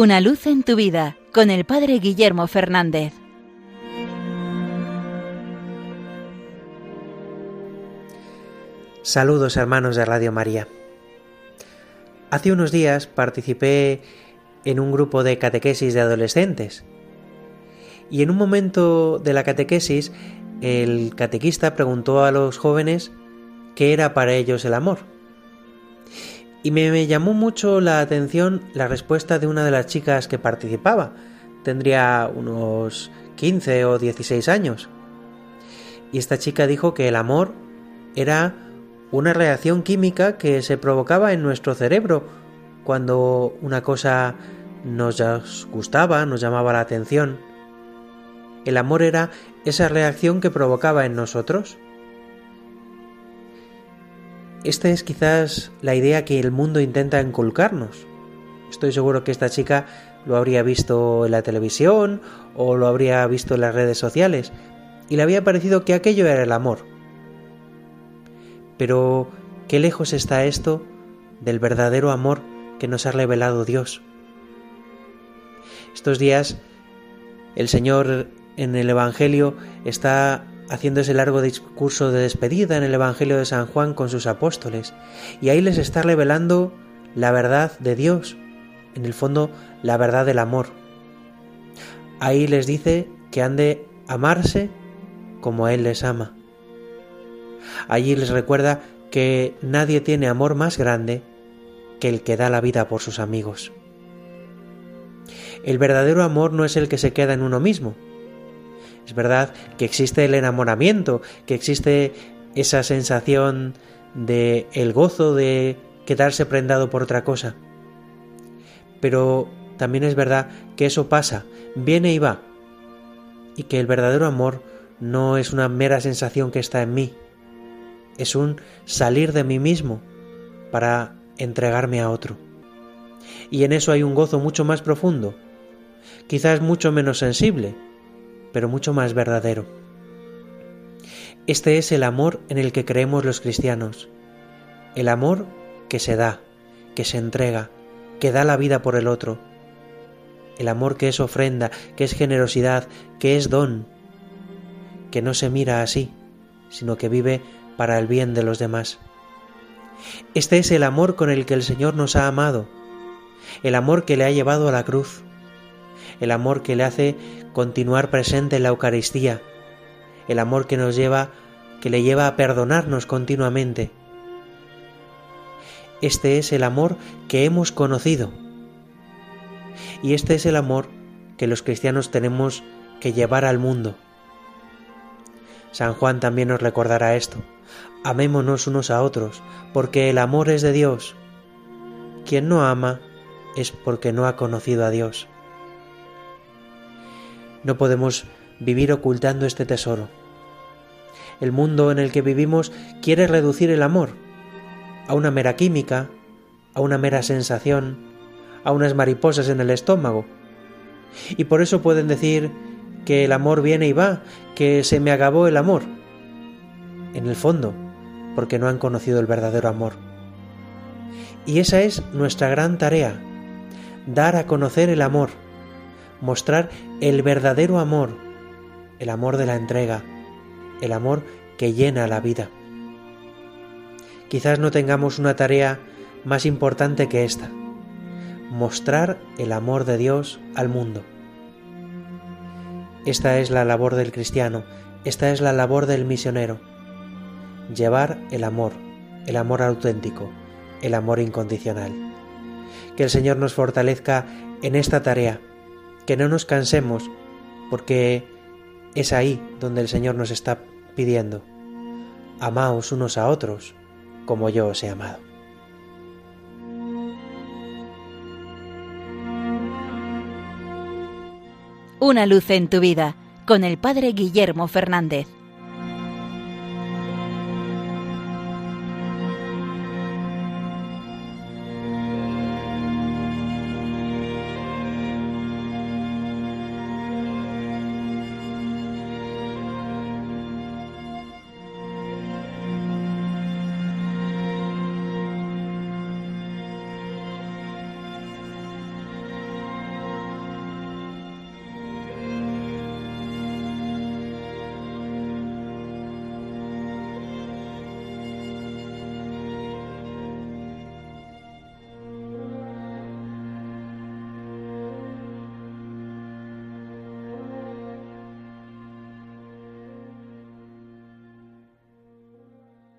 Una luz en tu vida con el Padre Guillermo Fernández. Saludos hermanos de Radio María. Hace unos días participé en un grupo de catequesis de adolescentes y en un momento de la catequesis el catequista preguntó a los jóvenes qué era para ellos el amor. Y me, llamó mucho la atención la respuesta de una de las chicas que participaba. Tendría unos 15 o 16 años. Y esta chica dijo que el amor era una reacción química que se provocaba en nuestro cerebro cuando una cosa nos gustaba, nos llamaba la atención. El amor era esa reacción que provocaba en nosotros. Esta es quizás la idea que el mundo intenta inculcarnos. Estoy seguro que esta chica lo habría visto en la televisión o lo habría visto en las redes sociales y le había parecido que aquello era el amor. Pero, ¿qué lejos está esto del verdadero amor que nos ha revelado Dios? Estos días el Señor en el Evangelio está haciendo ese largo discurso de despedida en el Evangelio de San Juan con sus apóstoles, y ahí les está revelando la verdad de Dios, en el fondo la verdad del amor. Ahí les dice que han de amarse como Él les ama. Allí les recuerda que nadie tiene amor más grande que el que da la vida por sus amigos. El verdadero amor no es el que se queda en uno mismo, es verdad que existe el enamoramiento, que existe esa sensación de el gozo de quedarse prendado por otra cosa. Pero también es verdad que eso pasa, viene y va, y que el verdadero amor no es una mera sensación que está en mí, es un salir de mí mismo para entregarme a otro. Y en eso hay un gozo mucho más profundo, quizás mucho menos sensible, pero mucho más verdadero. Este es el amor en el que creemos los cristianos, el amor que se da, que se entrega, que da la vida por el otro, el amor que es ofrenda, que es generosidad, que es don, que no se mira así, sino que vive para el bien de los demás. Este es el amor con el que el Señor nos ha amado, el amor que le ha llevado a la cruz, el amor que le hace continuar presente en la Eucaristía, el amor que nos lleva, que le lleva a perdonarnos continuamente. Este es el amor que hemos conocido. Y este es el amor que los cristianos tenemos que llevar al mundo. San Juan también nos recordará esto. Amémonos unos a otros, porque el amor es de Dios. Quien no ama es porque no ha conocido a Dios. No podemos vivir ocultando este tesoro. El mundo en el que vivimos quiere reducir el amor a una mera química, a una mera sensación, a unas mariposas en el estómago. Y por eso pueden decir que el amor viene y va, que se me acabó el amor. En el fondo, porque no han conocido el verdadero amor. Y esa es nuestra gran tarea, dar a conocer el amor mostrar el verdadero amor, el amor de la entrega, el amor que llena la vida. Quizás no tengamos una tarea más importante que esta, mostrar el amor de Dios al mundo. Esta es la labor del cristiano, esta es la labor del misionero, llevar el amor, el amor auténtico, el amor incondicional. Que el Señor nos fortalezca en esta tarea que no nos cansemos, porque es ahí donde el Señor nos está pidiendo, amaos unos a otros como yo os he amado. Una luz en tu vida con el Padre Guillermo Fernández.